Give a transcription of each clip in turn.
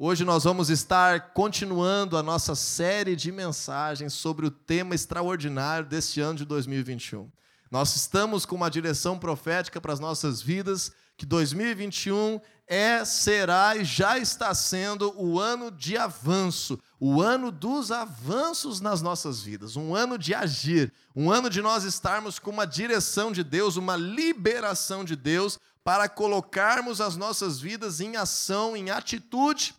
Hoje nós vamos estar continuando a nossa série de mensagens sobre o tema extraordinário deste ano de 2021. Nós estamos com uma direção profética para as nossas vidas, que 2021 é, será e já está sendo o ano de avanço, o ano dos avanços nas nossas vidas, um ano de agir, um ano de nós estarmos com uma direção de Deus, uma liberação de Deus para colocarmos as nossas vidas em ação, em atitude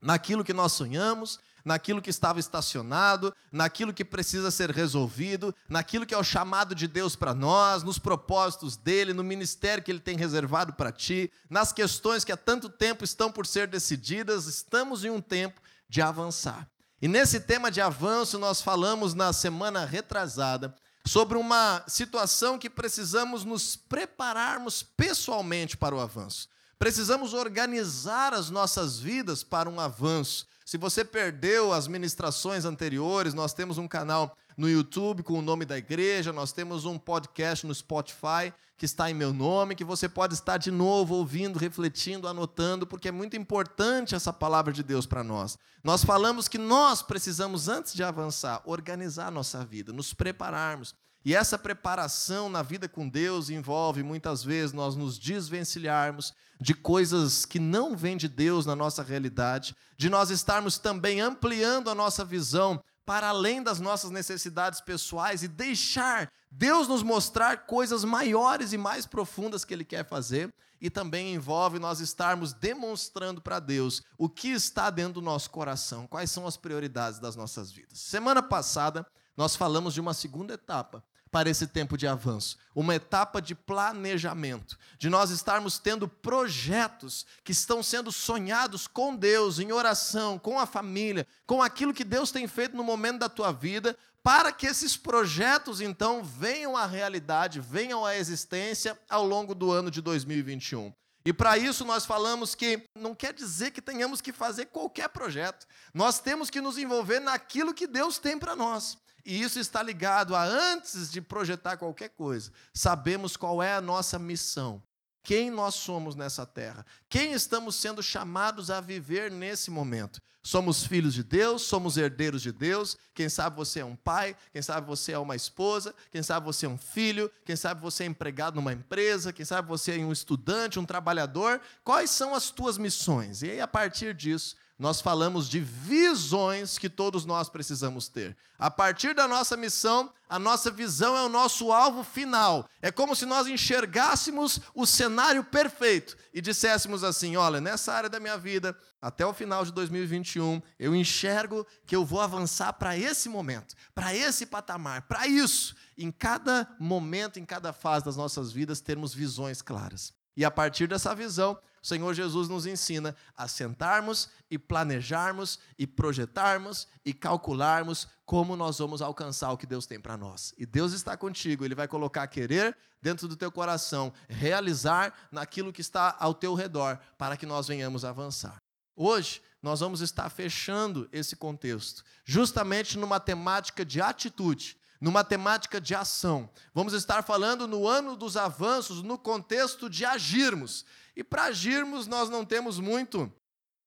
naquilo que nós sonhamos, naquilo que estava estacionado, naquilo que precisa ser resolvido, naquilo que é o chamado de Deus para nós, nos propósitos dele, no ministério que ele tem reservado para ti, nas questões que há tanto tempo estão por ser decididas, estamos em um tempo de avançar. E nesse tema de avanço, nós falamos na semana retrasada sobre uma situação que precisamos nos prepararmos pessoalmente para o avanço. Precisamos organizar as nossas vidas para um avanço. Se você perdeu as ministrações anteriores, nós temos um canal no YouTube com o nome da igreja, nós temos um podcast no Spotify que está em meu nome, que você pode estar de novo ouvindo, refletindo, anotando, porque é muito importante essa palavra de Deus para nós. Nós falamos que nós precisamos, antes de avançar, organizar nossa vida, nos prepararmos. E essa preparação na vida com Deus envolve muitas vezes nós nos desvencilharmos de coisas que não vêm de Deus na nossa realidade, de nós estarmos também ampliando a nossa visão para além das nossas necessidades pessoais e deixar Deus nos mostrar coisas maiores e mais profundas que Ele quer fazer. E também envolve nós estarmos demonstrando para Deus o que está dentro do nosso coração, quais são as prioridades das nossas vidas. Semana passada, nós falamos de uma segunda etapa para esse tempo de avanço, uma etapa de planejamento, de nós estarmos tendo projetos que estão sendo sonhados com Deus, em oração, com a família, com aquilo que Deus tem feito no momento da tua vida, para que esses projetos então venham à realidade, venham à existência ao longo do ano de 2021. E para isso nós falamos que não quer dizer que tenhamos que fazer qualquer projeto. Nós temos que nos envolver naquilo que Deus tem para nós. E isso está ligado a antes de projetar qualquer coisa, sabemos qual é a nossa missão, quem nós somos nessa terra, quem estamos sendo chamados a viver nesse momento. Somos filhos de Deus, somos herdeiros de Deus. Quem sabe você é um pai, quem sabe você é uma esposa, quem sabe você é um filho, quem sabe você é empregado numa empresa, quem sabe você é um estudante, um trabalhador. Quais são as tuas missões? E aí, a partir disso, nós falamos de visões que todos nós precisamos ter. A partir da nossa missão, a nossa visão é o nosso alvo final. É como se nós enxergássemos o cenário perfeito e disséssemos assim: olha, nessa área da minha vida, até o final de 2021, eu enxergo que eu vou avançar para esse momento, para esse patamar, para isso. Em cada momento, em cada fase das nossas vidas, termos visões claras. E a partir dessa visão, o Senhor Jesus nos ensina a sentarmos e planejarmos e projetarmos e calcularmos como nós vamos alcançar o que Deus tem para nós. E Deus está contigo, Ele vai colocar querer dentro do teu coração, realizar naquilo que está ao teu redor, para que nós venhamos avançar. Hoje, nós vamos estar fechando esse contexto, justamente numa temática de atitude numa temática de ação. Vamos estar falando no ano dos avanços, no contexto de agirmos. E para agirmos, nós não temos muito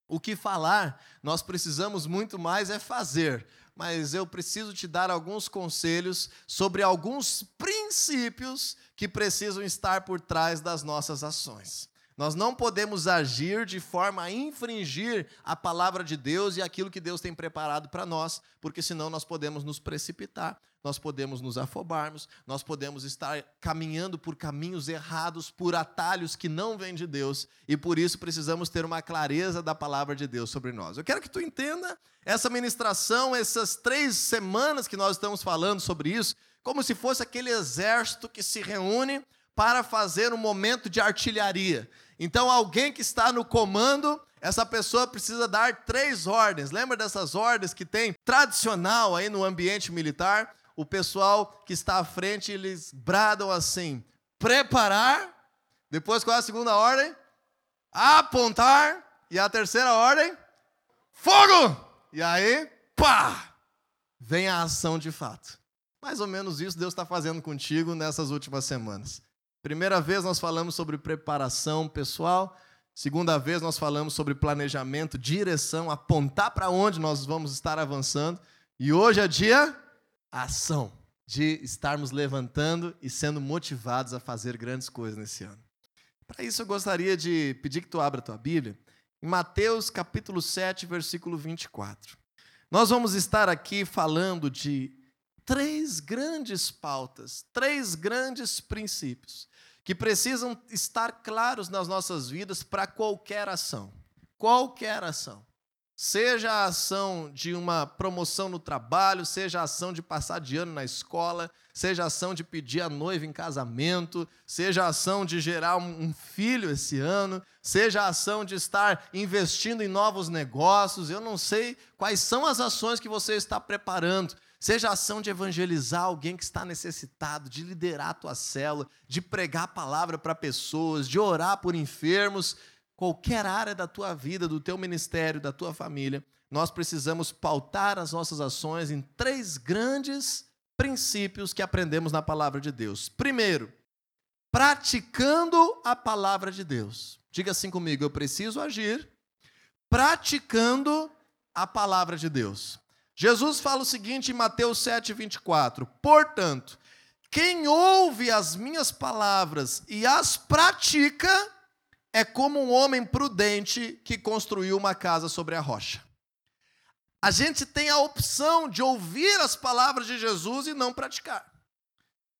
o que falar, nós precisamos muito mais é fazer. Mas eu preciso te dar alguns conselhos sobre alguns princípios que precisam estar por trás das nossas ações. Nós não podemos agir de forma a infringir a palavra de Deus e aquilo que Deus tem preparado para nós, porque senão nós podemos nos precipitar nós podemos nos afobarmos, nós podemos estar caminhando por caminhos errados, por atalhos que não vêm de Deus, e por isso precisamos ter uma clareza da palavra de Deus sobre nós. Eu quero que tu entenda essa ministração, essas três semanas que nós estamos falando sobre isso, como se fosse aquele exército que se reúne para fazer um momento de artilharia. Então, alguém que está no comando, essa pessoa precisa dar três ordens. Lembra dessas ordens que tem tradicional aí no ambiente militar? O pessoal que está à frente, eles bradam assim: preparar. Depois, qual é a segunda ordem? Apontar. E a terceira ordem? Fogo! E aí, pá! Vem a ação de fato. Mais ou menos isso Deus está fazendo contigo nessas últimas semanas. Primeira vez nós falamos sobre preparação pessoal. Segunda vez nós falamos sobre planejamento, direção, apontar para onde nós vamos estar avançando. E hoje é dia ação, de estarmos levantando e sendo motivados a fazer grandes coisas nesse ano. Para isso eu gostaria de pedir que tu abra a tua Bíblia em Mateus capítulo 7, versículo 24. Nós vamos estar aqui falando de três grandes pautas, três grandes princípios que precisam estar claros nas nossas vidas para qualquer ação. Qualquer ação. Seja a ação de uma promoção no trabalho, seja a ação de passar de ano na escola, seja a ação de pedir a noiva em casamento, seja a ação de gerar um filho esse ano, seja a ação de estar investindo em novos negócios. Eu não sei quais são as ações que você está preparando, Seja a ação de evangelizar alguém que está necessitado, de liderar a tua célula, de pregar a palavra para pessoas, de orar por enfermos, qualquer área da tua vida, do teu ministério, da tua família, nós precisamos pautar as nossas ações em três grandes princípios que aprendemos na palavra de Deus. Primeiro, praticando a palavra de Deus. Diga assim comigo, eu preciso agir praticando a palavra de Deus. Jesus fala o seguinte em Mateus 7, 24: Portanto, quem ouve as minhas palavras e as pratica, é como um homem prudente que construiu uma casa sobre a rocha. A gente tem a opção de ouvir as palavras de Jesus e não praticar.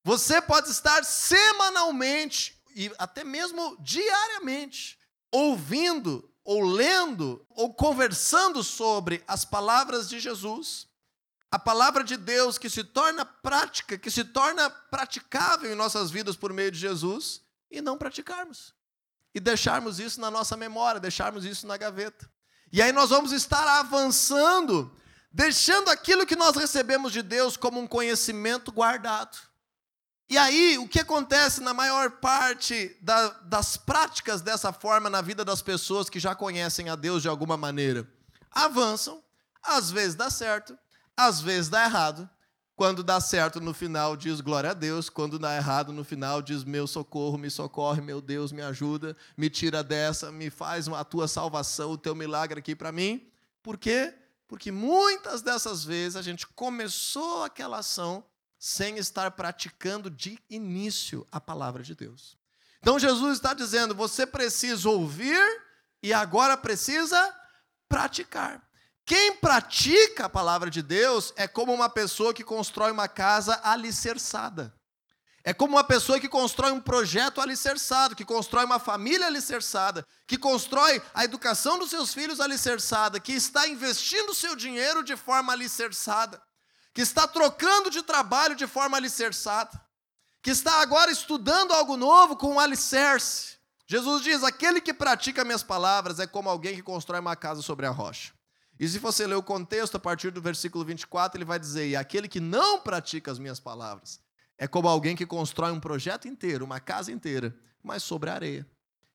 Você pode estar semanalmente e até mesmo diariamente ouvindo ou lendo, ou conversando sobre as palavras de Jesus, a palavra de Deus que se torna prática, que se torna praticável em nossas vidas por meio de Jesus, e não praticarmos. E deixarmos isso na nossa memória, deixarmos isso na gaveta. E aí nós vamos estar avançando, deixando aquilo que nós recebemos de Deus como um conhecimento guardado. E aí, o que acontece na maior parte da, das práticas dessa forma na vida das pessoas que já conhecem a Deus de alguma maneira? Avançam, às vezes dá certo, às vezes dá errado. Quando dá certo no final, diz glória a Deus. Quando dá errado no final, diz meu socorro, me socorre, meu Deus, me ajuda, me tira dessa, me faz a tua salvação, o teu milagre aqui para mim. Por quê? Porque muitas dessas vezes a gente começou aquela ação sem estar praticando de início a palavra de Deus. Então Jesus está dizendo: você precisa ouvir e agora precisa praticar. Quem pratica a palavra de Deus é como uma pessoa que constrói uma casa alicerçada. É como uma pessoa que constrói um projeto alicerçado, que constrói uma família alicerçada, que constrói a educação dos seus filhos alicerçada, que está investindo seu dinheiro de forma alicerçada que está trocando de trabalho de forma alicerçada, que está agora estudando algo novo com um alicerce. Jesus diz: aquele que pratica minhas palavras é como alguém que constrói uma casa sobre a rocha. E se você ler o contexto, a partir do versículo 24, ele vai dizer: E aquele que não pratica as minhas palavras é como alguém que constrói um projeto inteiro, uma casa inteira, mas sobre a areia.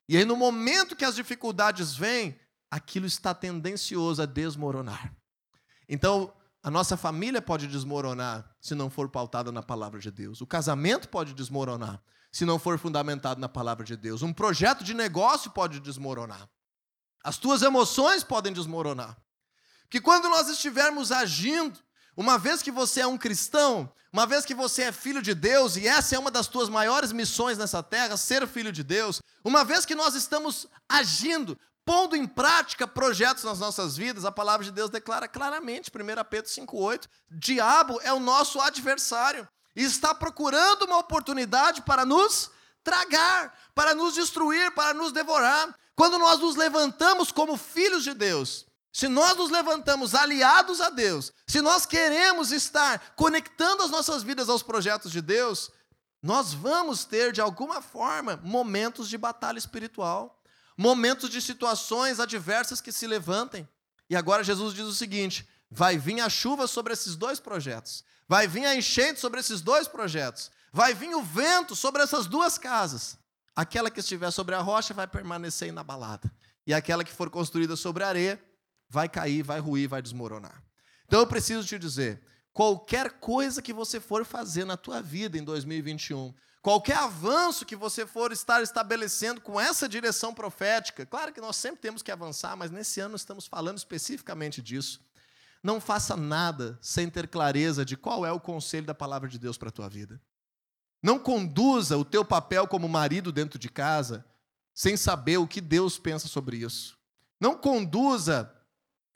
E aí, no momento que as dificuldades vêm, aquilo está tendencioso a desmoronar. Então, a nossa família pode desmoronar se não for pautada na palavra de Deus. O casamento pode desmoronar se não for fundamentado na palavra de Deus. Um projeto de negócio pode desmoronar. As tuas emoções podem desmoronar. Que quando nós estivermos agindo, uma vez que você é um cristão, uma vez que você é filho de Deus, e essa é uma das tuas maiores missões nessa terra, ser filho de Deus, uma vez que nós estamos agindo, pondo em prática projetos nas nossas vidas, a palavra de Deus declara claramente, 1 Pedro 5,8: diabo é o nosso adversário e está procurando uma oportunidade para nos tragar, para nos destruir, para nos devorar. Quando nós nos levantamos como filhos de Deus, se nós nos levantamos aliados a Deus, se nós queremos estar conectando as nossas vidas aos projetos de Deus, nós vamos ter, de alguma forma, momentos de batalha espiritual momentos de situações adversas que se levantem. E agora Jesus diz o seguinte: vai vir a chuva sobre esses dois projetos, vai vir a enchente sobre esses dois projetos, vai vir o vento sobre essas duas casas. Aquela que estiver sobre a rocha vai permanecer inabalada, e aquela que for construída sobre a areia vai cair, vai ruir, vai desmoronar. Então eu preciso te dizer, qualquer coisa que você for fazer na tua vida em 2021, qualquer avanço que você for estar estabelecendo com essa direção profética, claro que nós sempre temos que avançar, mas nesse ano estamos falando especificamente disso. Não faça nada sem ter clareza de qual é o conselho da palavra de Deus para a tua vida. Não conduza o teu papel como marido dentro de casa sem saber o que Deus pensa sobre isso. Não conduza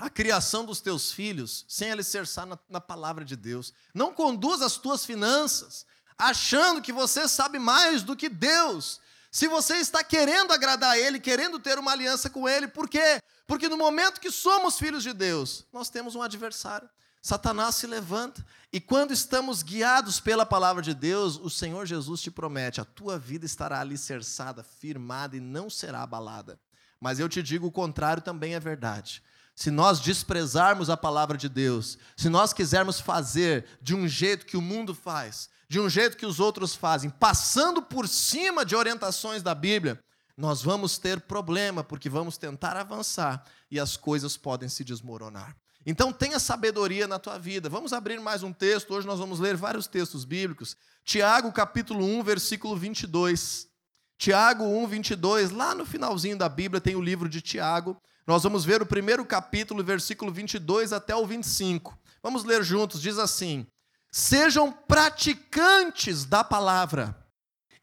a criação dos teus filhos sem alicerçar na, na palavra de Deus. Não conduza as tuas finanças achando que você sabe mais do que Deus. Se você está querendo agradar a Ele, querendo ter uma aliança com Ele, por quê? Porque no momento que somos filhos de Deus, nós temos um adversário. Satanás se levanta, e quando estamos guiados pela palavra de Deus, o Senhor Jesus te promete: a tua vida estará alicerçada, firmada e não será abalada. Mas eu te digo o contrário também é verdade. Se nós desprezarmos a palavra de Deus, se nós quisermos fazer de um jeito que o mundo faz, de um jeito que os outros fazem, passando por cima de orientações da Bíblia, nós vamos ter problema, porque vamos tentar avançar e as coisas podem se desmoronar. Então tenha sabedoria na tua vida. Vamos abrir mais um texto. Hoje nós vamos ler vários textos bíblicos. Tiago, capítulo 1, versículo 22. Tiago 1, 22, lá no finalzinho da Bíblia tem o livro de Tiago. Nós vamos ver o primeiro capítulo, versículo 22 até o 25. Vamos ler juntos. Diz assim: Sejam praticantes da palavra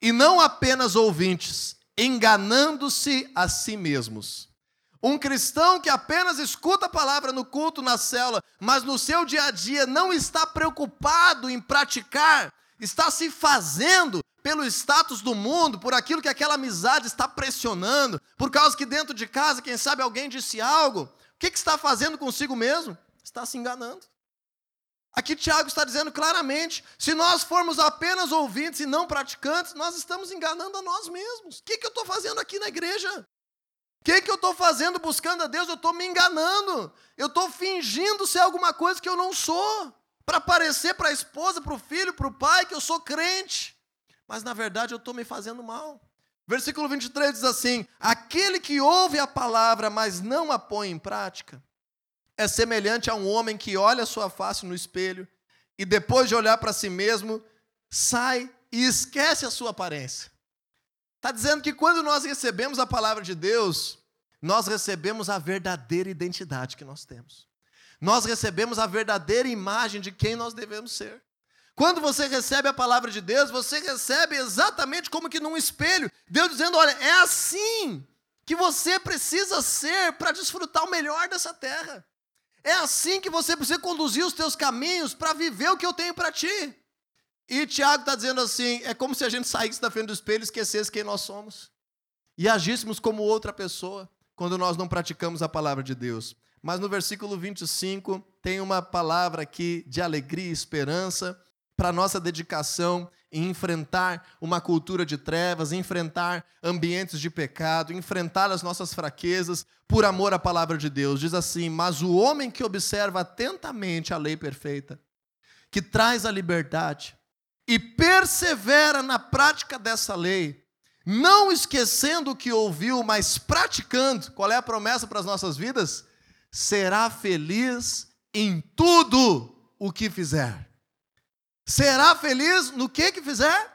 e não apenas ouvintes, enganando-se a si mesmos. Um cristão que apenas escuta a palavra no culto, na célula, mas no seu dia a dia não está preocupado em praticar, está se fazendo pelo status do mundo, por aquilo que aquela amizade está pressionando, por causa que dentro de casa, quem sabe alguém disse algo. O que, que está fazendo consigo mesmo? Está se enganando. Aqui Tiago está dizendo claramente: se nós formos apenas ouvintes e não praticantes, nós estamos enganando a nós mesmos. O que, que eu estou fazendo aqui na igreja? O que, que eu estou fazendo buscando a Deus? Eu estou me enganando. Eu estou fingindo ser alguma coisa que eu não sou. Para parecer para a esposa, para o filho, para o pai que eu sou crente. Mas na verdade eu estou me fazendo mal. Versículo 23 diz assim: Aquele que ouve a palavra, mas não a põe em prática, é semelhante a um homem que olha sua face no espelho e depois de olhar para si mesmo, sai e esquece a sua aparência. Está dizendo que quando nós recebemos a palavra de Deus, nós recebemos a verdadeira identidade que nós temos. Nós recebemos a verdadeira imagem de quem nós devemos ser. Quando você recebe a palavra de Deus, você recebe exatamente como que num espelho. Deus dizendo: olha, é assim que você precisa ser para desfrutar o melhor dessa terra. É assim que você precisa conduzir os teus caminhos para viver o que eu tenho para ti. E Tiago está dizendo assim: é como se a gente saísse da frente do espelho e esquecesse quem nós somos. E agíssemos como outra pessoa quando nós não praticamos a palavra de Deus. Mas no versículo 25 tem uma palavra aqui de alegria e esperança para nossa dedicação em enfrentar uma cultura de trevas, enfrentar ambientes de pecado, enfrentar as nossas fraquezas por amor à palavra de Deus. Diz assim: Mas o homem que observa atentamente a lei perfeita, que traz a liberdade e persevera na prática dessa lei, não esquecendo o que ouviu, mas praticando, qual é a promessa para as nossas vidas? Será feliz em tudo o que fizer. Será feliz no que que fizer?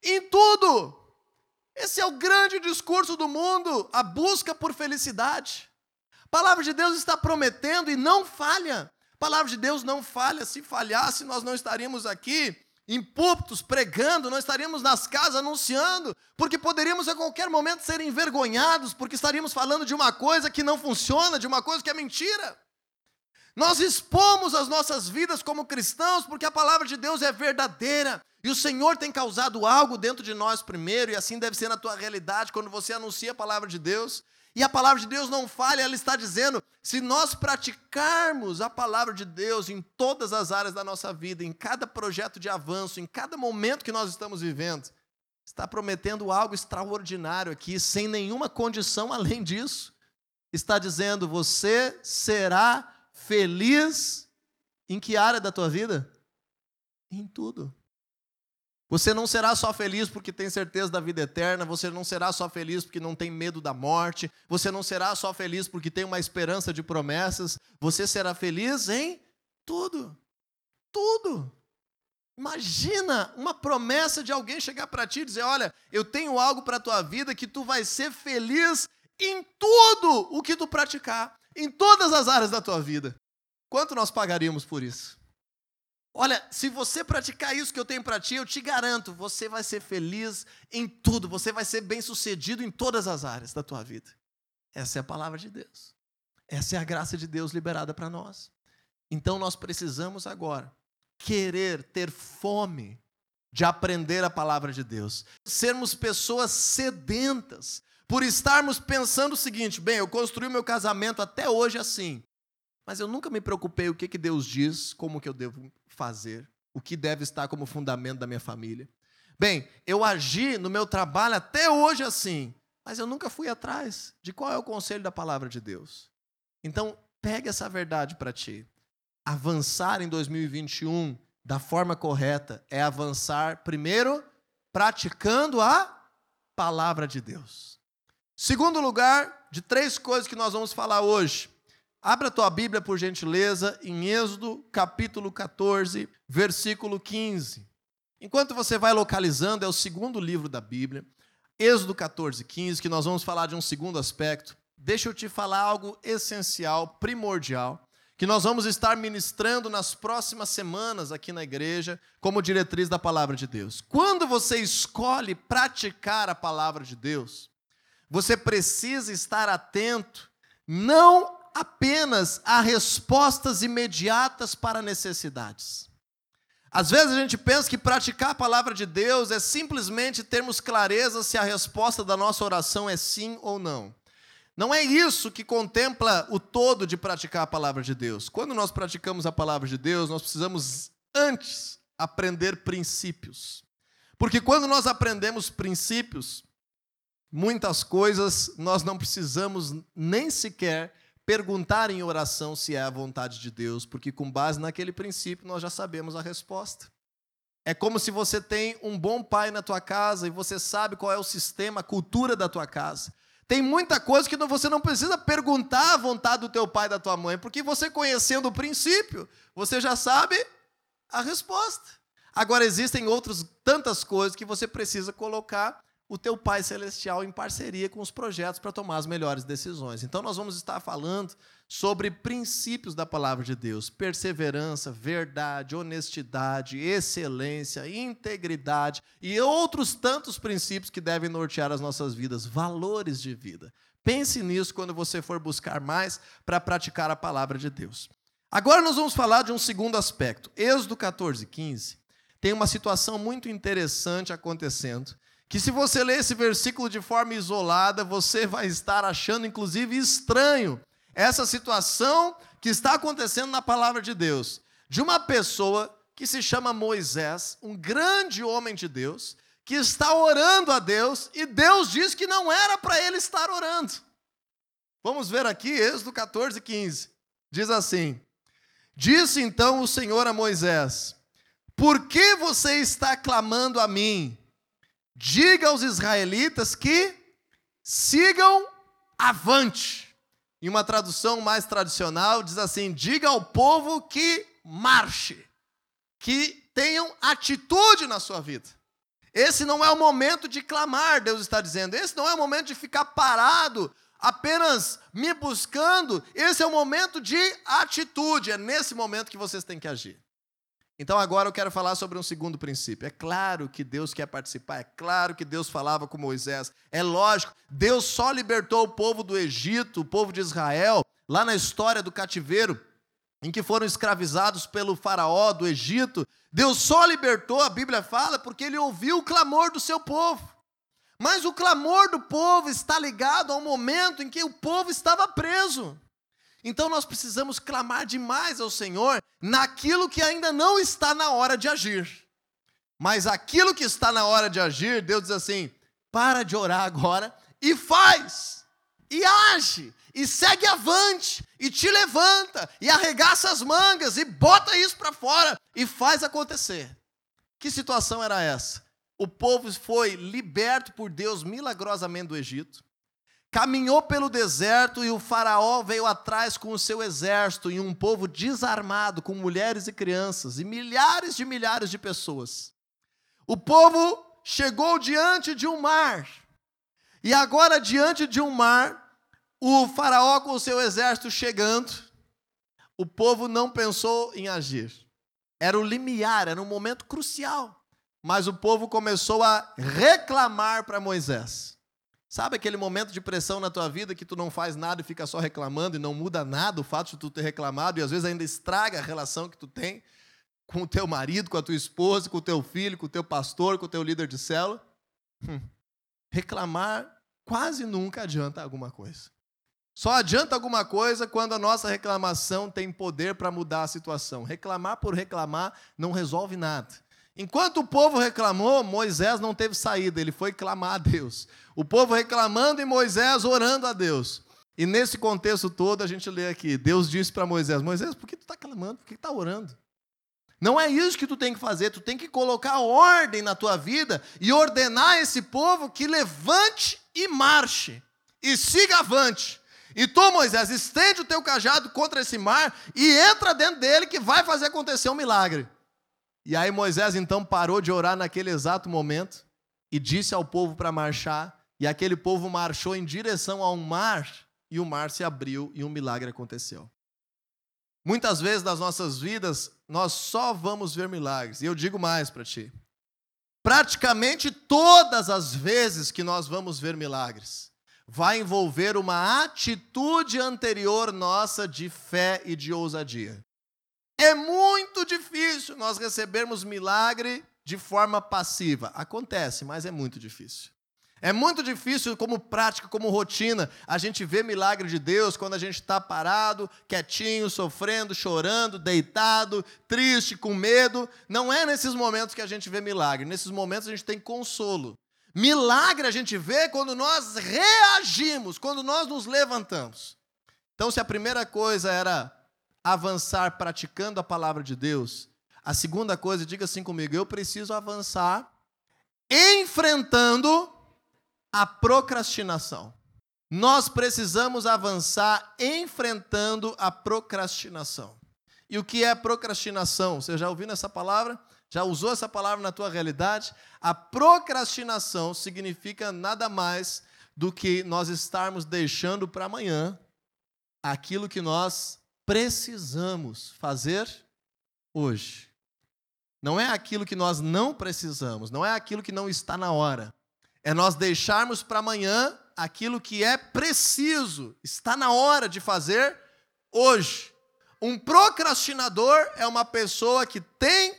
Em tudo. Esse é o grande discurso do mundo, a busca por felicidade. A palavra de Deus está prometendo e não falha. A palavra de Deus não falha. Se falhasse, nós não estaríamos aqui em púlpitos pregando, não estaríamos nas casas anunciando, porque poderíamos a qualquer momento ser envergonhados, porque estaríamos falando de uma coisa que não funciona, de uma coisa que é mentira. Nós expomos as nossas vidas como cristãos porque a palavra de Deus é verdadeira e o Senhor tem causado algo dentro de nós primeiro, e assim deve ser na tua realidade quando você anuncia a palavra de Deus. E a palavra de Deus não falha, ela está dizendo: se nós praticarmos a palavra de Deus em todas as áreas da nossa vida, em cada projeto de avanço, em cada momento que nós estamos vivendo, está prometendo algo extraordinário aqui, sem nenhuma condição além disso. Está dizendo: você será feliz em que área da tua vida? Em tudo. Você não será só feliz porque tem certeza da vida eterna, você não será só feliz porque não tem medo da morte, você não será só feliz porque tem uma esperança de promessas, você será feliz em tudo. Tudo. Imagina uma promessa de alguém chegar para ti e dizer: Olha, eu tenho algo para a tua vida que tu vai ser feliz em tudo o que tu praticar, em todas as áreas da tua vida. Quanto nós pagaríamos por isso? Olha, se você praticar isso que eu tenho para ti, eu te garanto, você vai ser feliz em tudo, você vai ser bem-sucedido em todas as áreas da tua vida. Essa é a palavra de Deus. Essa é a graça de Deus liberada para nós. Então nós precisamos agora querer ter fome de aprender a palavra de Deus, sermos pessoas sedentas, por estarmos pensando o seguinte: bem, eu construí o meu casamento até hoje assim, mas eu nunca me preocupei o que, que Deus diz, como que eu devo fazer, o que deve estar como fundamento da minha família. Bem, eu agi no meu trabalho até hoje assim, mas eu nunca fui atrás de qual é o conselho da palavra de Deus. Então, pegue essa verdade para ti. Avançar em 2021 da forma correta é avançar, primeiro, praticando a palavra de Deus. Segundo lugar, de três coisas que nós vamos falar hoje. Abra a tua Bíblia, por gentileza, em Êxodo, capítulo 14, versículo 15. Enquanto você vai localizando, é o segundo livro da Bíblia. Êxodo 14, 15, que nós vamos falar de um segundo aspecto. Deixa eu te falar algo essencial, primordial, que nós vamos estar ministrando nas próximas semanas aqui na igreja, como diretriz da palavra de Deus. Quando você escolhe praticar a palavra de Deus, você precisa estar atento não apenas a respostas imediatas para necessidades. Às vezes a gente pensa que praticar a palavra de Deus é simplesmente termos clareza se a resposta da nossa oração é sim ou não. Não é isso que contempla o todo de praticar a palavra de Deus. Quando nós praticamos a palavra de Deus, nós precisamos antes aprender princípios. Porque quando nós aprendemos princípios, Muitas coisas nós não precisamos nem sequer perguntar em oração se é a vontade de Deus, porque com base naquele princípio nós já sabemos a resposta. É como se você tem um bom pai na tua casa e você sabe qual é o sistema, a cultura da tua casa. Tem muita coisa que você não precisa perguntar a vontade do teu pai e da tua mãe, porque você conhecendo o princípio, você já sabe a resposta. Agora existem outras tantas coisas que você precisa colocar o teu Pai Celestial em parceria com os projetos para tomar as melhores decisões. Então, nós vamos estar falando sobre princípios da palavra de Deus: perseverança, verdade, honestidade, excelência, integridade e outros tantos princípios que devem nortear as nossas vidas, valores de vida. Pense nisso quando você for buscar mais para praticar a palavra de Deus. Agora nós vamos falar de um segundo aspecto. Êxodo 14, 15 tem uma situação muito interessante acontecendo que se você ler esse versículo de forma isolada, você vai estar achando inclusive estranho essa situação que está acontecendo na palavra de Deus, de uma pessoa que se chama Moisés, um grande homem de Deus, que está orando a Deus e Deus diz que não era para ele estar orando. Vamos ver aqui, Êxodo 14, 15. Diz assim: Disse então o Senhor a Moisés: Por que você está clamando a mim? Diga aos israelitas que sigam avante. Em uma tradução mais tradicional, diz assim: diga ao povo que marche, que tenham atitude na sua vida. Esse não é o momento de clamar, Deus está dizendo. Esse não é o momento de ficar parado, apenas me buscando. Esse é o momento de atitude. É nesse momento que vocês têm que agir. Então agora eu quero falar sobre um segundo princípio. É claro que Deus quer participar, é claro que Deus falava com Moisés. É lógico, Deus só libertou o povo do Egito, o povo de Israel, lá na história do cativeiro, em que foram escravizados pelo faraó do Egito. Deus só libertou, a Bíblia fala, porque ele ouviu o clamor do seu povo. Mas o clamor do povo está ligado ao momento em que o povo estava preso. Então nós precisamos clamar demais ao Senhor naquilo que ainda não está na hora de agir. Mas aquilo que está na hora de agir, Deus diz assim: para de orar agora e faz, e age, e segue avante, e te levanta, e arregaça as mangas, e bota isso para fora, e faz acontecer. Que situação era essa? O povo foi liberto por Deus milagrosamente do Egito caminhou pelo deserto e o Faraó veio atrás com o seu exército e um povo desarmado, com mulheres e crianças e milhares de milhares de pessoas. O povo chegou diante de um mar. E agora, diante de um mar, o Faraó com o seu exército chegando, o povo não pensou em agir. Era o limiar, era um momento crucial. Mas o povo começou a reclamar para Moisés. Sabe aquele momento de pressão na tua vida que tu não faz nada e fica só reclamando e não muda nada o fato de tu ter reclamado e às vezes ainda estraga a relação que tu tem com o teu marido, com a tua esposa, com o teu filho, com o teu pastor, com o teu líder de célula? Hum. Reclamar quase nunca adianta alguma coisa. Só adianta alguma coisa quando a nossa reclamação tem poder para mudar a situação. Reclamar por reclamar não resolve nada. Enquanto o povo reclamou, Moisés não teve saída, ele foi clamar a Deus. O povo reclamando e Moisés orando a Deus. E nesse contexto todo, a gente lê aqui: Deus disse para Moisés: Moisés, por que tu está clamando? Por que tu está orando? Não é isso que tu tem que fazer, tu tem que colocar ordem na tua vida e ordenar esse povo que levante e marche, e siga avante. E tu, Moisés, estende o teu cajado contra esse mar e entra dentro dele que vai fazer acontecer um milagre. E aí Moisés então parou de orar naquele exato momento e disse ao povo para marchar, e aquele povo marchou em direção ao mar, e o mar se abriu e um milagre aconteceu. Muitas vezes nas nossas vidas, nós só vamos ver milagres. E eu digo mais para ti. Praticamente todas as vezes que nós vamos ver milagres, vai envolver uma atitude anterior nossa de fé e de ousadia. É muito difícil nós recebermos milagre de forma passiva. Acontece, mas é muito difícil. É muito difícil, como prática, como rotina, a gente ver milagre de Deus quando a gente está parado, quietinho, sofrendo, chorando, deitado, triste, com medo. Não é nesses momentos que a gente vê milagre. Nesses momentos a gente tem consolo. Milagre a gente vê quando nós reagimos, quando nós nos levantamos. Então, se a primeira coisa era avançar praticando a palavra de Deus, a segunda coisa, diga assim comigo, eu preciso avançar enfrentando a procrastinação. Nós precisamos avançar enfrentando a procrastinação. E o que é procrastinação? Você já ouviu essa palavra? Já usou essa palavra na tua realidade? A procrastinação significa nada mais do que nós estarmos deixando para amanhã aquilo que nós precisamos fazer hoje. Não é aquilo que nós não precisamos, não é aquilo que não está na hora. É nós deixarmos para amanhã aquilo que é preciso, está na hora de fazer hoje. Um procrastinador é uma pessoa que tem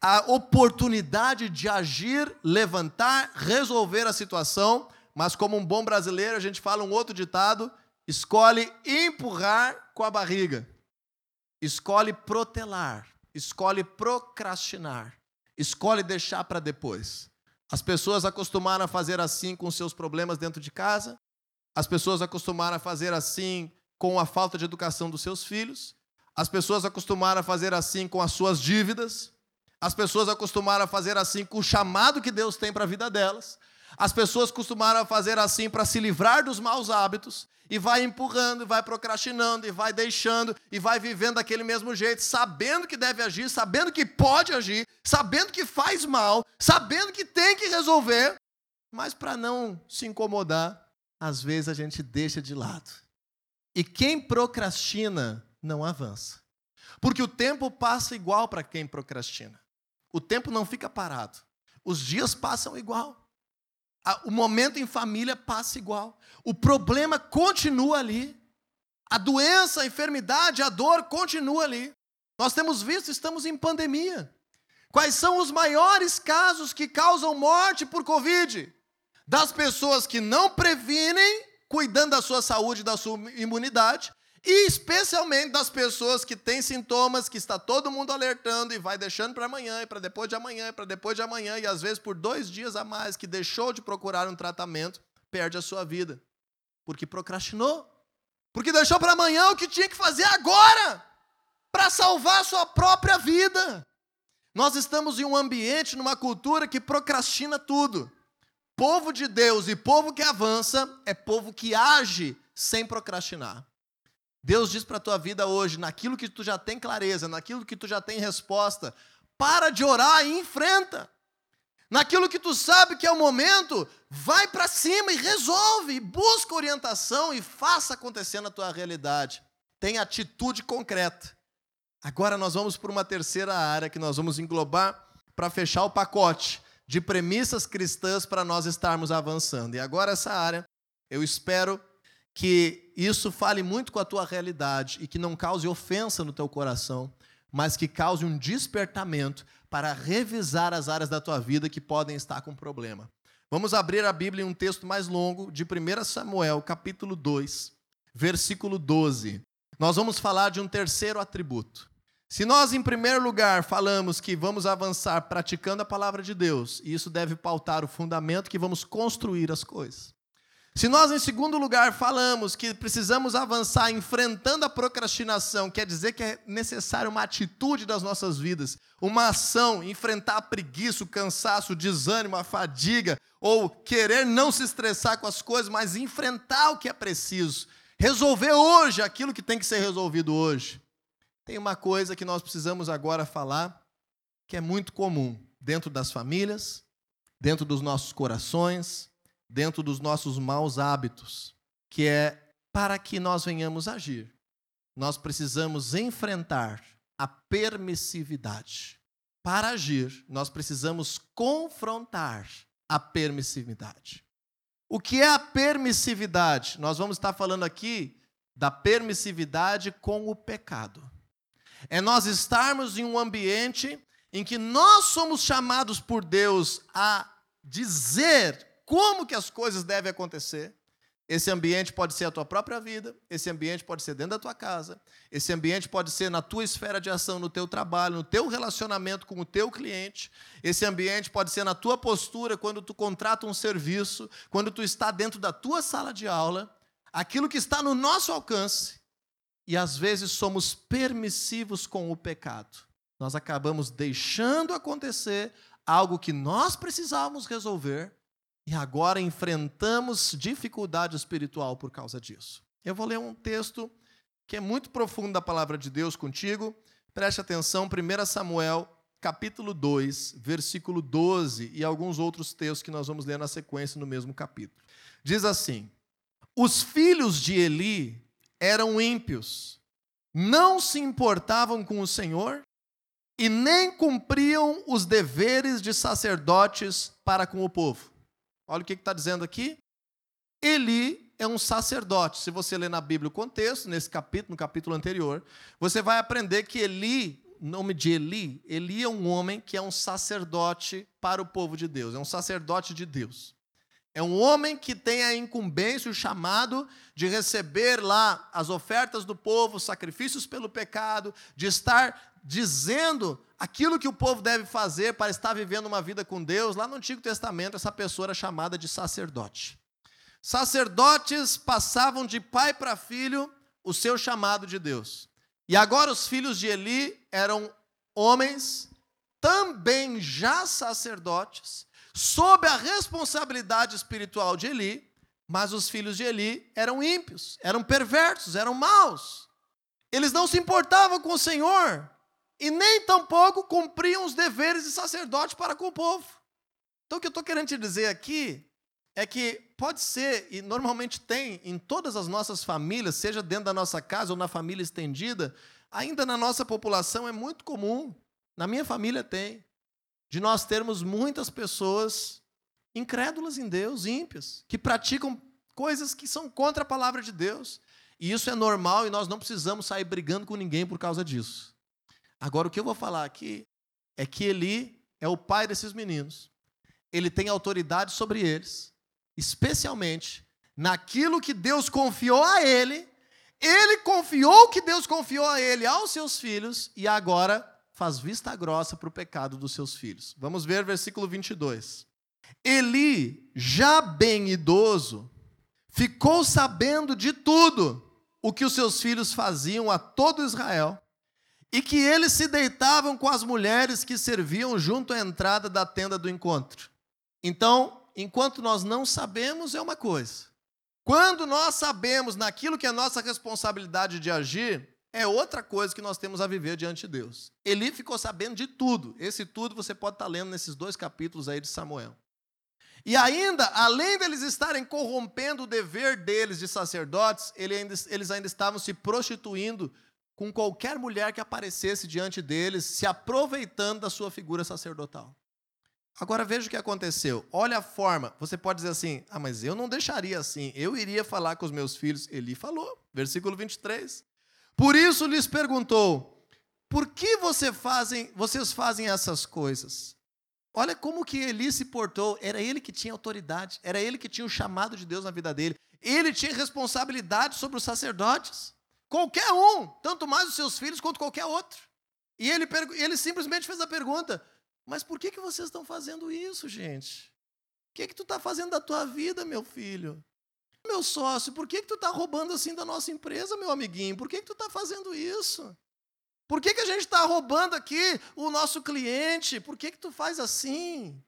a oportunidade de agir, levantar, resolver a situação, mas como um bom brasileiro, a gente fala um outro ditado: escolhe empurrar com a barriga, escolhe protelar, escolhe procrastinar, escolhe deixar para depois. As pessoas acostumaram a fazer assim com seus problemas dentro de casa, as pessoas acostumaram a fazer assim com a falta de educação dos seus filhos, as pessoas acostumaram a fazer assim com as suas dívidas, as pessoas acostumaram a fazer assim com o chamado que Deus tem para a vida delas, as pessoas costumaram fazer assim para se livrar dos maus hábitos e vai empurrando, e vai procrastinando, e vai deixando, e vai vivendo daquele mesmo jeito, sabendo que deve agir, sabendo que pode agir, sabendo que faz mal, sabendo que tem que resolver, mas para não se incomodar, às vezes a gente deixa de lado. E quem procrastina não avança. Porque o tempo passa igual para quem procrastina. O tempo não fica parado. Os dias passam igual o momento em família passa igual. O problema continua ali. A doença, a enfermidade, a dor continua ali. Nós temos visto, estamos em pandemia. Quais são os maiores casos que causam morte por Covid? Das pessoas que não previnem, cuidando da sua saúde, da sua imunidade, e especialmente das pessoas que têm sintomas que está todo mundo alertando e vai deixando para amanhã, e para depois de amanhã, e para depois de amanhã, e às vezes por dois dias a mais que deixou de procurar um tratamento, perde a sua vida. Porque procrastinou. Porque deixou para amanhã o que tinha que fazer agora para salvar a sua própria vida. Nós estamos em um ambiente, numa cultura que procrastina tudo. Povo de Deus e povo que avança é povo que age sem procrastinar. Deus diz para a tua vida hoje, naquilo que tu já tem clareza, naquilo que tu já tem resposta, para de orar e enfrenta. Naquilo que tu sabe que é o momento, vai para cima e resolve, busca orientação e faça acontecer na tua realidade. Tem atitude concreta. Agora nós vamos para uma terceira área que nós vamos englobar para fechar o pacote de premissas cristãs para nós estarmos avançando. E agora essa área, eu espero que isso fale muito com a tua realidade e que não cause ofensa no teu coração, mas que cause um despertamento para revisar as áreas da tua vida que podem estar com problema. Vamos abrir a Bíblia em um texto mais longo de 1 Samuel, capítulo 2, versículo 12. Nós vamos falar de um terceiro atributo. Se nós, em primeiro lugar, falamos que vamos avançar praticando a palavra de Deus, isso deve pautar o fundamento que vamos construir as coisas. Se nós, em segundo lugar, falamos que precisamos avançar enfrentando a procrastinação, quer dizer que é necessário uma atitude das nossas vidas, uma ação, enfrentar a preguiça, o cansaço, o desânimo, a fadiga, ou querer não se estressar com as coisas, mas enfrentar o que é preciso, resolver hoje aquilo que tem que ser resolvido hoje. Tem uma coisa que nós precisamos agora falar, que é muito comum dentro das famílias, dentro dos nossos corações, dentro dos nossos maus hábitos, que é para que nós venhamos agir, nós precisamos enfrentar a permissividade. Para agir, nós precisamos confrontar a permissividade. O que é a permissividade? Nós vamos estar falando aqui da permissividade com o pecado. É nós estarmos em um ambiente em que nós somos chamados por Deus a dizer como que as coisas devem acontecer. Esse ambiente pode ser a tua própria vida, esse ambiente pode ser dentro da tua casa, esse ambiente pode ser na tua esfera de ação, no teu trabalho, no teu relacionamento com o teu cliente, esse ambiente pode ser na tua postura quando tu contrata um serviço, quando tu está dentro da tua sala de aula, aquilo que está no nosso alcance e às vezes somos permissivos com o pecado. Nós acabamos deixando acontecer algo que nós precisávamos resolver e agora enfrentamos dificuldade espiritual por causa disso. Eu vou ler um texto que é muito profundo da palavra de Deus contigo. Preste atenção, 1 Samuel, capítulo 2, versículo 12 e alguns outros textos que nós vamos ler na sequência no mesmo capítulo. Diz assim: Os filhos de Eli eram ímpios, não se importavam com o Senhor e nem cumpriam os deveres de sacerdotes para com o povo. Olha o que está dizendo aqui. Eli é um sacerdote. Se você ler na Bíblia o contexto, nesse capítulo, no capítulo anterior, você vai aprender que Eli, nome de Eli, Eli é um homem que é um sacerdote para o povo de Deus, é um sacerdote de Deus. É um homem que tem a incumbência, o chamado de receber lá as ofertas do povo, sacrifícios pelo pecado, de estar dizendo aquilo que o povo deve fazer para estar vivendo uma vida com Deus. Lá no Antigo Testamento, essa pessoa era chamada de sacerdote. Sacerdotes passavam de pai para filho o seu chamado de Deus. E agora os filhos de Eli eram homens também já sacerdotes, sob a responsabilidade espiritual de Eli, mas os filhos de Eli eram ímpios, eram perversos, eram maus. Eles não se importavam com o Senhor e nem tampouco cumpriam os deveres de sacerdote para com o povo. Então, o que eu estou querendo te dizer aqui é que pode ser, e normalmente tem em todas as nossas famílias, seja dentro da nossa casa ou na família estendida, ainda na nossa população é muito comum. Na minha família tem de nós termos muitas pessoas incrédulas em Deus, ímpias, que praticam coisas que são contra a palavra de Deus. E isso é normal e nós não precisamos sair brigando com ninguém por causa disso. Agora, o que eu vou falar aqui é que Eli é o pai desses meninos. Ele tem autoridade sobre eles, especialmente naquilo que Deus confiou a ele. Ele confiou o que Deus confiou a ele aos seus filhos e agora faz vista grossa para o pecado dos seus filhos. Vamos ver versículo 22. Eli, já bem idoso, ficou sabendo de tudo o que os seus filhos faziam a todo Israel e que eles se deitavam com as mulheres que serviam junto à entrada da tenda do encontro. Então, enquanto nós não sabemos, é uma coisa. Quando nós sabemos naquilo que é nossa responsabilidade de agir, é outra coisa que nós temos a viver diante de Deus. Eli ficou sabendo de tudo. Esse tudo você pode estar lendo nesses dois capítulos aí de Samuel. E ainda, além deles estarem corrompendo o dever deles de sacerdotes, eles ainda estavam se prostituindo com qualquer mulher que aparecesse diante deles, se aproveitando da sua figura sacerdotal. Agora veja o que aconteceu. Olha a forma. Você pode dizer assim: ah, mas eu não deixaria assim. Eu iria falar com os meus filhos. Eli falou, versículo 23. Por isso lhes perguntou: por que você fazem, vocês fazem essas coisas? Olha como que Eli se portou. Era ele que tinha autoridade, era ele que tinha o chamado de Deus na vida dele. Ele tinha responsabilidade sobre os sacerdotes. Qualquer um, tanto mais os seus filhos quanto qualquer outro. E ele, ele simplesmente fez a pergunta: mas por que, que vocês estão fazendo isso, gente? O que, que tu está fazendo da tua vida, meu filho? Meu sócio, por que, que tu está roubando assim da nossa empresa, meu amiguinho? Por que, que tu está fazendo isso? Por que, que a gente está roubando aqui o nosso cliente? Por que, que tu faz assim?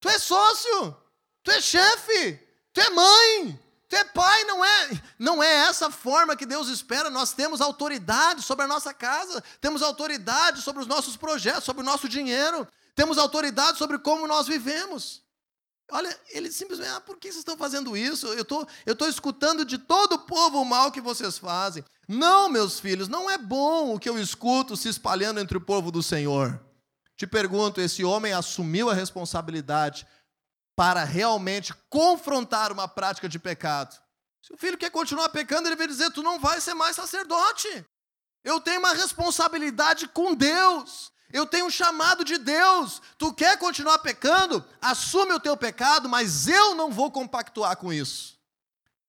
Tu é sócio, tu é chefe, tu é mãe, é pai, não é, não é essa forma que Deus espera. Nós temos autoridade sobre a nossa casa, temos autoridade sobre os nossos projetos, sobre o nosso dinheiro. Temos autoridade sobre como nós vivemos. Olha, ele simplesmente, ah, por que vocês estão fazendo isso? Eu tô, estou tô escutando de todo o povo o mal que vocês fazem. Não, meus filhos, não é bom o que eu escuto se espalhando entre o povo do Senhor. Te pergunto, esse homem assumiu a responsabilidade para realmente confrontar uma prática de pecado. Se o filho quer continuar pecando, ele vai dizer: Tu não vai ser mais sacerdote. Eu tenho uma responsabilidade com Deus. Eu tenho um chamado de Deus. Tu quer continuar pecando? Assume o teu pecado, mas eu não vou compactuar com isso.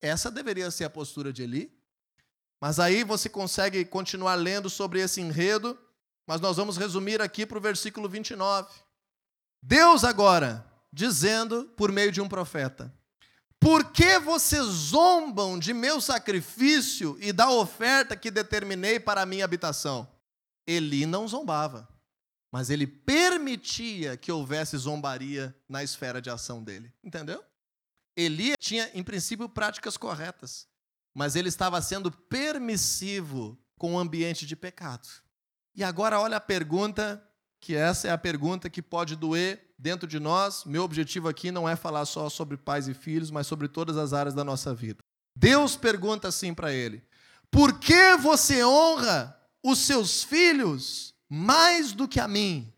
Essa deveria ser a postura de Eli. Mas aí você consegue continuar lendo sobre esse enredo, mas nós vamos resumir aqui para o versículo 29. Deus agora dizendo por meio de um profeta: Por que vocês zombam de meu sacrifício e da oferta que determinei para a minha habitação? Eli não zombava mas ele permitia que houvesse zombaria na esfera de ação dele. Entendeu? Eli tinha, em princípio, práticas corretas, mas ele estava sendo permissivo com o ambiente de pecado. E agora, olha a pergunta, que essa é a pergunta que pode doer dentro de nós. Meu objetivo aqui não é falar só sobre pais e filhos, mas sobre todas as áreas da nossa vida. Deus pergunta assim para ele: Por que você honra os seus filhos mais do que a mim,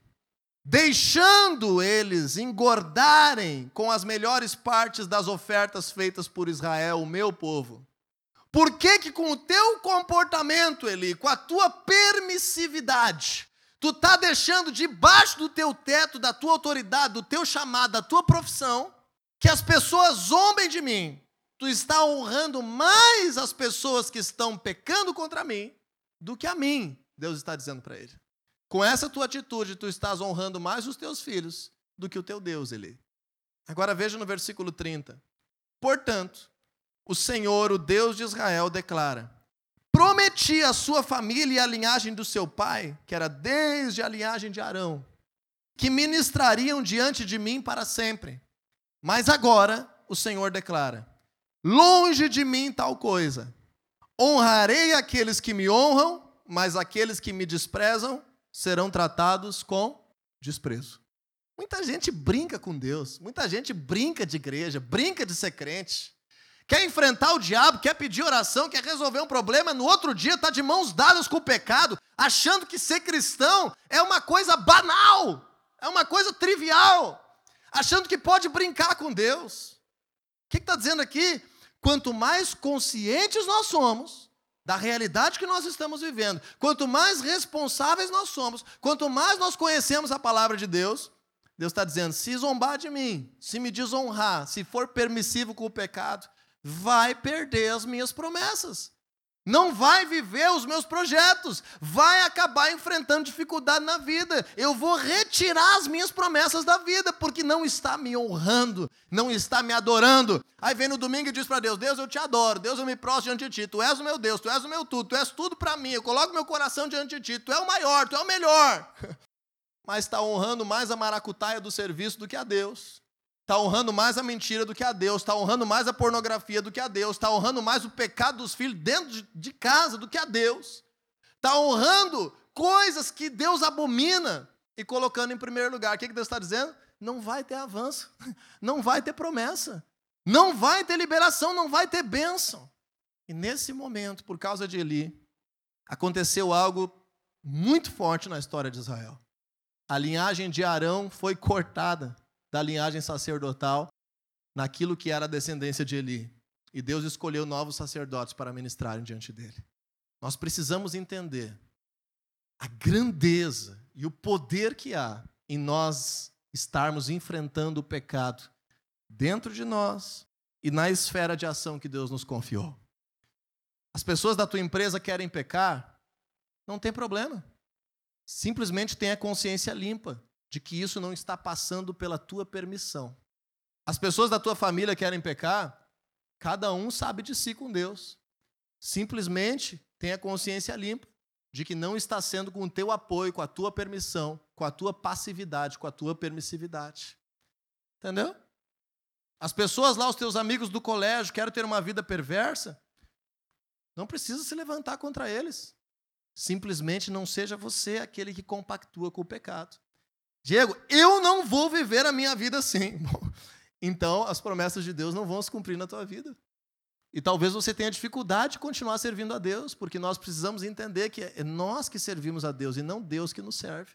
deixando eles engordarem com as melhores partes das ofertas feitas por Israel, o meu povo. Por que que com o teu comportamento, Eli, com a tua permissividade, tu tá deixando debaixo do teu teto, da tua autoridade, do teu chamado, da tua profissão, que as pessoas zombem de mim? Tu está honrando mais as pessoas que estão pecando contra mim do que a mim, Deus está dizendo para ele. Com essa tua atitude, tu estás honrando mais os teus filhos do que o teu Deus, Eli. Agora veja no versículo 30. Portanto, o Senhor, o Deus de Israel, declara: Prometi à sua família e à linhagem do seu pai, que era desde a linhagem de Arão, que ministrariam diante de mim para sempre. Mas agora, o Senhor declara: Longe de mim tal coisa. Honrarei aqueles que me honram, mas aqueles que me desprezam serão tratados com desprezo. Muita gente brinca com Deus, muita gente brinca de igreja, brinca de ser crente. Quer enfrentar o diabo, quer pedir oração, quer resolver um problema, no outro dia está de mãos dadas com o pecado, achando que ser cristão é uma coisa banal, é uma coisa trivial, achando que pode brincar com Deus. O que está dizendo aqui? Quanto mais conscientes nós somos da realidade que nós estamos vivendo. Quanto mais responsáveis nós somos, quanto mais nós conhecemos a palavra de Deus, Deus está dizendo: se zombar de mim, se me desonrar, se for permissivo com o pecado, vai perder as minhas promessas não vai viver os meus projetos, vai acabar enfrentando dificuldade na vida. Eu vou retirar as minhas promessas da vida, porque não está me honrando, não está me adorando. Aí vem no domingo e diz para Deus: Deus, eu te adoro, Deus, eu me prostro diante de ti, tu és o meu Deus, tu és o meu tudo, tu és tudo para mim, eu coloco meu coração diante de ti, tu é o maior, tu é o melhor. Mas está honrando mais a maracutaia do serviço do que a Deus. Está honrando mais a mentira do que a Deus, está honrando mais a pornografia do que a Deus, está honrando mais o pecado dos filhos dentro de casa do que a Deus, está honrando coisas que Deus abomina e colocando em primeiro lugar. O que Deus está dizendo? Não vai ter avanço, não vai ter promessa, não vai ter liberação, não vai ter bênção. E nesse momento, por causa de Eli, aconteceu algo muito forte na história de Israel. A linhagem de Arão foi cortada da linhagem sacerdotal naquilo que era a descendência de Eli. E Deus escolheu novos sacerdotes para ministrarem diante dele. Nós precisamos entender a grandeza e o poder que há em nós estarmos enfrentando o pecado dentro de nós e na esfera de ação que Deus nos confiou. As pessoas da tua empresa querem pecar, não tem problema. Simplesmente tenha consciência limpa de que isso não está passando pela tua permissão. As pessoas da tua família querem pecar, cada um sabe de si com Deus. Simplesmente tenha consciência limpa de que não está sendo com o teu apoio, com a tua permissão, com a tua passividade, com a tua permissividade. Entendeu? As pessoas lá, os teus amigos do colégio, querem ter uma vida perversa, não precisa se levantar contra eles. Simplesmente não seja você aquele que compactua com o pecado. Diego, eu não vou viver a minha vida assim. então, as promessas de Deus não vão se cumprir na tua vida. E talvez você tenha dificuldade de continuar servindo a Deus, porque nós precisamos entender que é nós que servimos a Deus e não Deus que nos serve.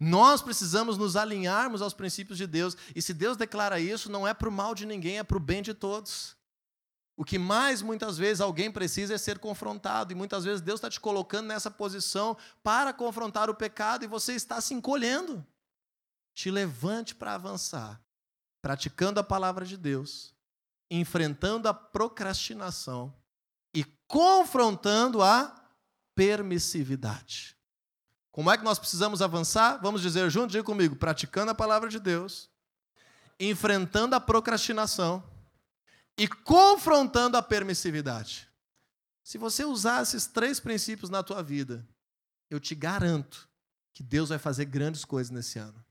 Nós precisamos nos alinharmos aos princípios de Deus. E se Deus declara isso, não é para o mal de ninguém, é para o bem de todos. O que mais muitas vezes alguém precisa é ser confrontado, e muitas vezes Deus está te colocando nessa posição para confrontar o pecado e você está se encolhendo. Te levante para avançar, praticando a palavra de Deus, enfrentando a procrastinação e confrontando a permissividade. Como é que nós precisamos avançar? Vamos dizer junto, diga comigo, praticando a palavra de Deus, enfrentando a procrastinação e confrontando a permissividade. Se você usar esses três princípios na tua vida, eu te garanto que Deus vai fazer grandes coisas nesse ano.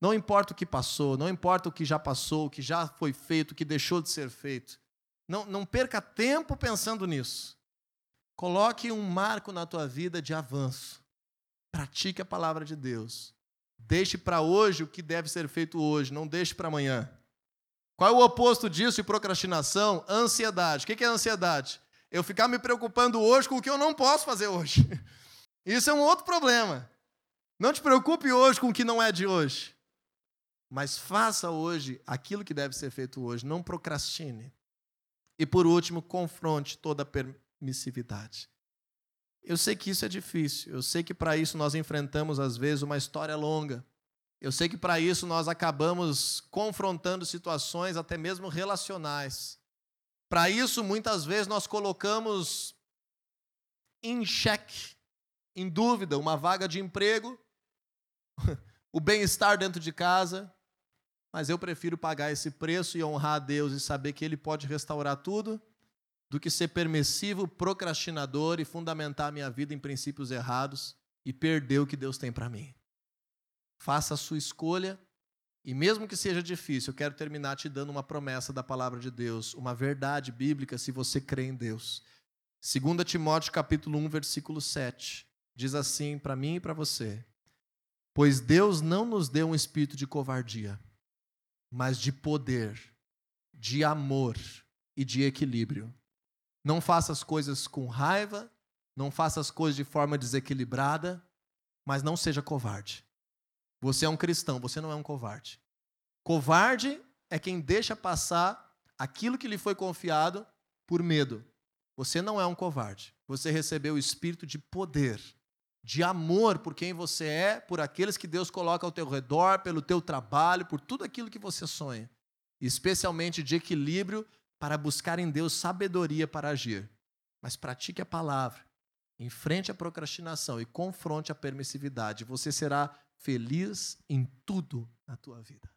Não importa o que passou, não importa o que já passou, o que já foi feito, o que deixou de ser feito. Não, não perca tempo pensando nisso. Coloque um marco na tua vida de avanço. Pratique a palavra de Deus. Deixe para hoje o que deve ser feito hoje, não deixe para amanhã. Qual é o oposto disso de procrastinação? Ansiedade. O que é ansiedade? Eu ficar me preocupando hoje com o que eu não posso fazer hoje. Isso é um outro problema. Não te preocupe hoje com o que não é de hoje. Mas faça hoje aquilo que deve ser feito hoje. Não procrastine. E por último, confronte toda a permissividade. Eu sei que isso é difícil. Eu sei que para isso nós enfrentamos, às vezes, uma história longa. Eu sei que para isso nós acabamos confrontando situações até mesmo relacionais. Para isso, muitas vezes, nós colocamos em xeque, em dúvida, uma vaga de emprego, o bem-estar dentro de casa, mas eu prefiro pagar esse preço e honrar a Deus e saber que Ele pode restaurar tudo, do que ser permissivo, procrastinador e fundamentar a minha vida em princípios errados e perder o que Deus tem para mim. Faça a sua escolha. E mesmo que seja difícil, eu quero terminar te dando uma promessa da palavra de Deus, uma verdade bíblica se você crê em Deus. 2 Timóteo capítulo 1, versículo 7, diz assim para mim e para você: Pois Deus não nos deu um espírito de covardia, mas de poder, de amor e de equilíbrio. Não faça as coisas com raiva, não faça as coisas de forma desequilibrada, mas não seja covarde. Você é um cristão, você não é um covarde. Covarde é quem deixa passar aquilo que lhe foi confiado por medo. Você não é um covarde. Você recebeu o espírito de poder, de amor por quem você é, por aqueles que Deus coloca ao teu redor, pelo teu trabalho, por tudo aquilo que você sonha. Especialmente de equilíbrio para buscar em Deus sabedoria para agir. Mas pratique a palavra, enfrente a procrastinação e confronte a permissividade. Você será feliz em tudo na tua vida.